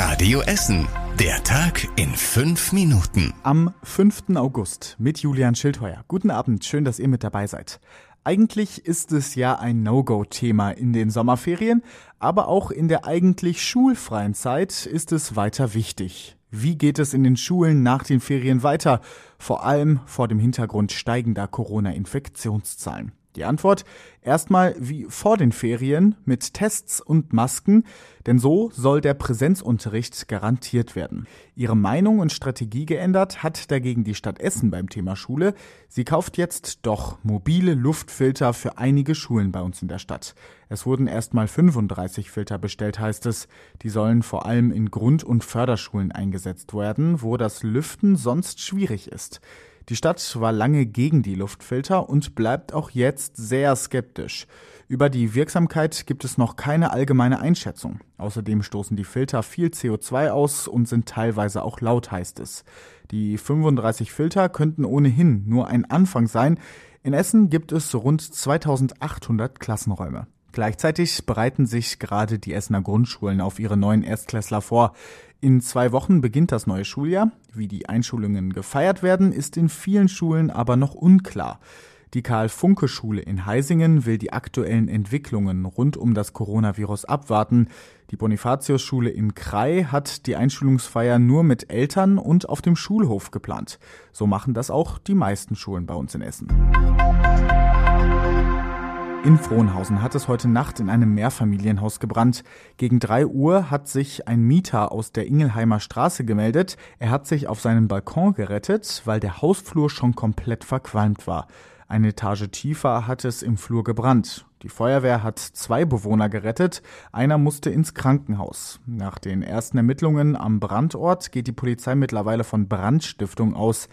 Radio Essen. Der Tag in fünf Minuten. Am 5. August mit Julian Schildheuer. Guten Abend, schön, dass ihr mit dabei seid. Eigentlich ist es ja ein No-Go-Thema in den Sommerferien, aber auch in der eigentlich schulfreien Zeit ist es weiter wichtig. Wie geht es in den Schulen nach den Ferien weiter? Vor allem vor dem Hintergrund steigender Corona-Infektionszahlen. Die Antwort erstmal wie vor den Ferien mit Tests und Masken, denn so soll der Präsenzunterricht garantiert werden. Ihre Meinung und Strategie geändert hat dagegen die Stadt Essen beim Thema Schule. Sie kauft jetzt doch mobile Luftfilter für einige Schulen bei uns in der Stadt. Es wurden erstmal 35 Filter bestellt, heißt es. Die sollen vor allem in Grund- und Förderschulen eingesetzt werden, wo das Lüften sonst schwierig ist. Die Stadt war lange gegen die Luftfilter und bleibt auch jetzt sehr skeptisch. Über die Wirksamkeit gibt es noch keine allgemeine Einschätzung. Außerdem stoßen die Filter viel CO2 aus und sind teilweise auch laut, heißt es. Die 35 Filter könnten ohnehin nur ein Anfang sein. In Essen gibt es rund 2800 Klassenräume. Gleichzeitig bereiten sich gerade die Essener Grundschulen auf ihre neuen Erstklässler vor. In zwei Wochen beginnt das neue Schuljahr. Wie die Einschulungen gefeiert werden, ist in vielen Schulen aber noch unklar. Die Karl-Funke-Schule in Heisingen will die aktuellen Entwicklungen rund um das Coronavirus abwarten. Die Bonifatius-Schule in Krai hat die Einschulungsfeier nur mit Eltern und auf dem Schulhof geplant. So machen das auch die meisten Schulen bei uns in Essen. In Frohnhausen hat es heute Nacht in einem Mehrfamilienhaus gebrannt. Gegen drei Uhr hat sich ein Mieter aus der Ingelheimer Straße gemeldet. Er hat sich auf seinen Balkon gerettet, weil der Hausflur schon komplett verqualmt war. Eine Etage tiefer hat es im Flur gebrannt. Die Feuerwehr hat zwei Bewohner gerettet, einer musste ins Krankenhaus. Nach den ersten Ermittlungen am Brandort geht die Polizei mittlerweile von Brandstiftung aus.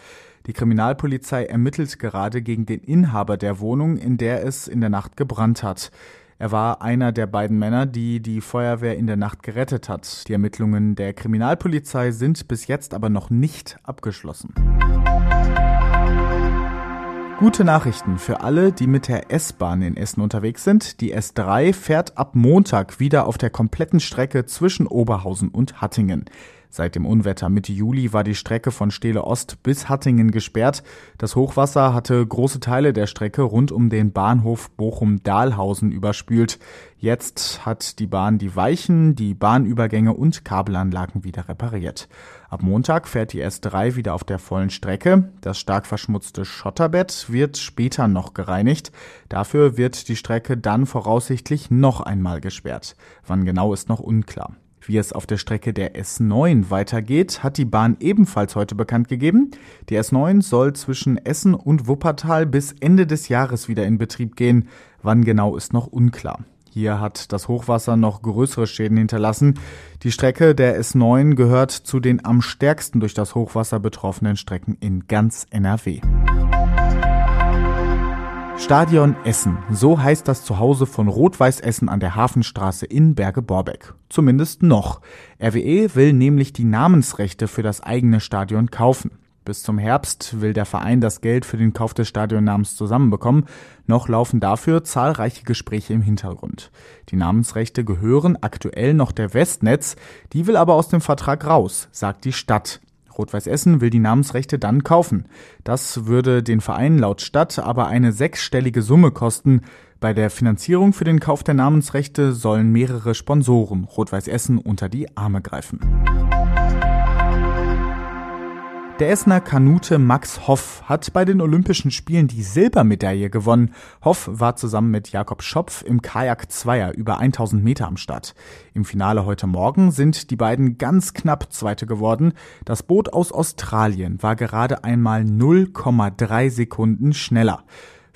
Die Kriminalpolizei ermittelt gerade gegen den Inhaber der Wohnung, in der es in der Nacht gebrannt hat. Er war einer der beiden Männer, die die Feuerwehr in der Nacht gerettet hat. Die Ermittlungen der Kriminalpolizei sind bis jetzt aber noch nicht abgeschlossen. Gute Nachrichten für alle, die mit der S-Bahn in Essen unterwegs sind. Die S3 fährt ab Montag wieder auf der kompletten Strecke zwischen Oberhausen und Hattingen. Seit dem Unwetter Mitte Juli war die Strecke von Stele Ost bis Hattingen gesperrt. Das Hochwasser hatte große Teile der Strecke rund um den Bahnhof Bochum-Dahlhausen überspült. Jetzt hat die Bahn die Weichen, die Bahnübergänge und Kabelanlagen wieder repariert. Ab Montag fährt die S3 wieder auf der vollen Strecke. Das stark verschmutzte Schotterbett wird später noch gereinigt. Dafür wird die Strecke dann voraussichtlich noch einmal gesperrt. Wann genau ist noch unklar. Wie es auf der Strecke der S9 weitergeht, hat die Bahn ebenfalls heute bekannt gegeben. Die S9 soll zwischen Essen und Wuppertal bis Ende des Jahres wieder in Betrieb gehen. Wann genau ist noch unklar. Hier hat das Hochwasser noch größere Schäden hinterlassen. Die Strecke der S9 gehört zu den am stärksten durch das Hochwasser betroffenen Strecken in ganz NRW. Stadion Essen, so heißt das Zuhause von Rot-Weiß Essen an der Hafenstraße in Berge-Borbeck. Zumindest noch. RWE will nämlich die Namensrechte für das eigene Stadion kaufen. Bis zum Herbst will der Verein das Geld für den Kauf des Stadionnamens zusammenbekommen. Noch laufen dafür zahlreiche Gespräche im Hintergrund. Die Namensrechte gehören aktuell noch der Westnetz, die will aber aus dem Vertrag raus, sagt die Stadt. Rot-Weiß Essen will die Namensrechte dann kaufen. Das würde den Verein laut Stadt aber eine sechsstellige Summe kosten. Bei der Finanzierung für den Kauf der Namensrechte sollen mehrere Sponsoren Rot-Weiß Essen unter die Arme greifen. Der Essener Kanute Max Hoff hat bei den Olympischen Spielen die Silbermedaille gewonnen. Hoff war zusammen mit Jakob Schopf im Kajak Zweier über 1000 Meter am Start. Im Finale heute Morgen sind die beiden ganz knapp Zweite geworden. Das Boot aus Australien war gerade einmal 0,3 Sekunden schneller.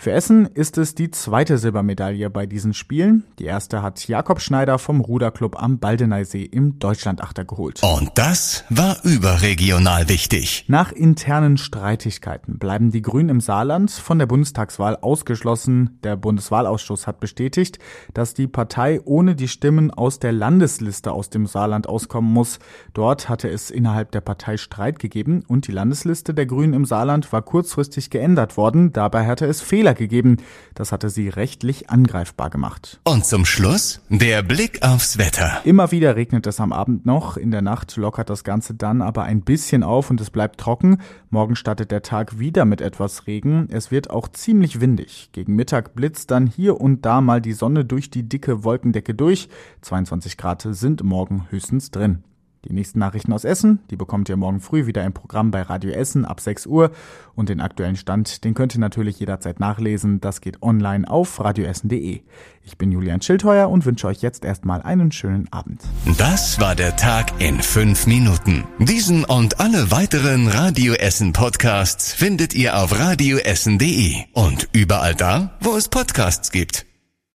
Für Essen ist es die zweite Silbermedaille bei diesen Spielen. Die erste hat Jakob Schneider vom Ruderclub am Baldeneysee im Deutschlandachter geholt. Und das war überregional wichtig. Nach internen Streitigkeiten bleiben die Grünen im Saarland von der Bundestagswahl ausgeschlossen. Der Bundeswahlausschuss hat bestätigt, dass die Partei ohne die Stimmen aus der Landesliste aus dem Saarland auskommen muss. Dort hatte es innerhalb der Partei Streit gegeben und die Landesliste der Grünen im Saarland war kurzfristig geändert worden. Dabei hatte es Fehler Fehler gegeben. Das hatte sie rechtlich angreifbar gemacht. Und zum Schluss der Blick aufs Wetter. Immer wieder regnet es am Abend noch. In der Nacht lockert das Ganze dann aber ein bisschen auf und es bleibt trocken. Morgen startet der Tag wieder mit etwas Regen. Es wird auch ziemlich windig. Gegen Mittag blitzt dann hier und da mal die Sonne durch die dicke Wolkendecke durch. 22 Grad sind morgen höchstens drin. Die nächsten Nachrichten aus Essen, die bekommt ihr morgen früh wieder im Programm bei Radio Essen ab 6 Uhr. Und den aktuellen Stand, den könnt ihr natürlich jederzeit nachlesen. Das geht online auf radioessen.de. Ich bin Julian Schildheuer und wünsche euch jetzt erstmal einen schönen Abend. Das war der Tag in fünf Minuten. Diesen und alle weiteren Radio Essen Podcasts findet ihr auf radioessen.de und überall da, wo es Podcasts gibt.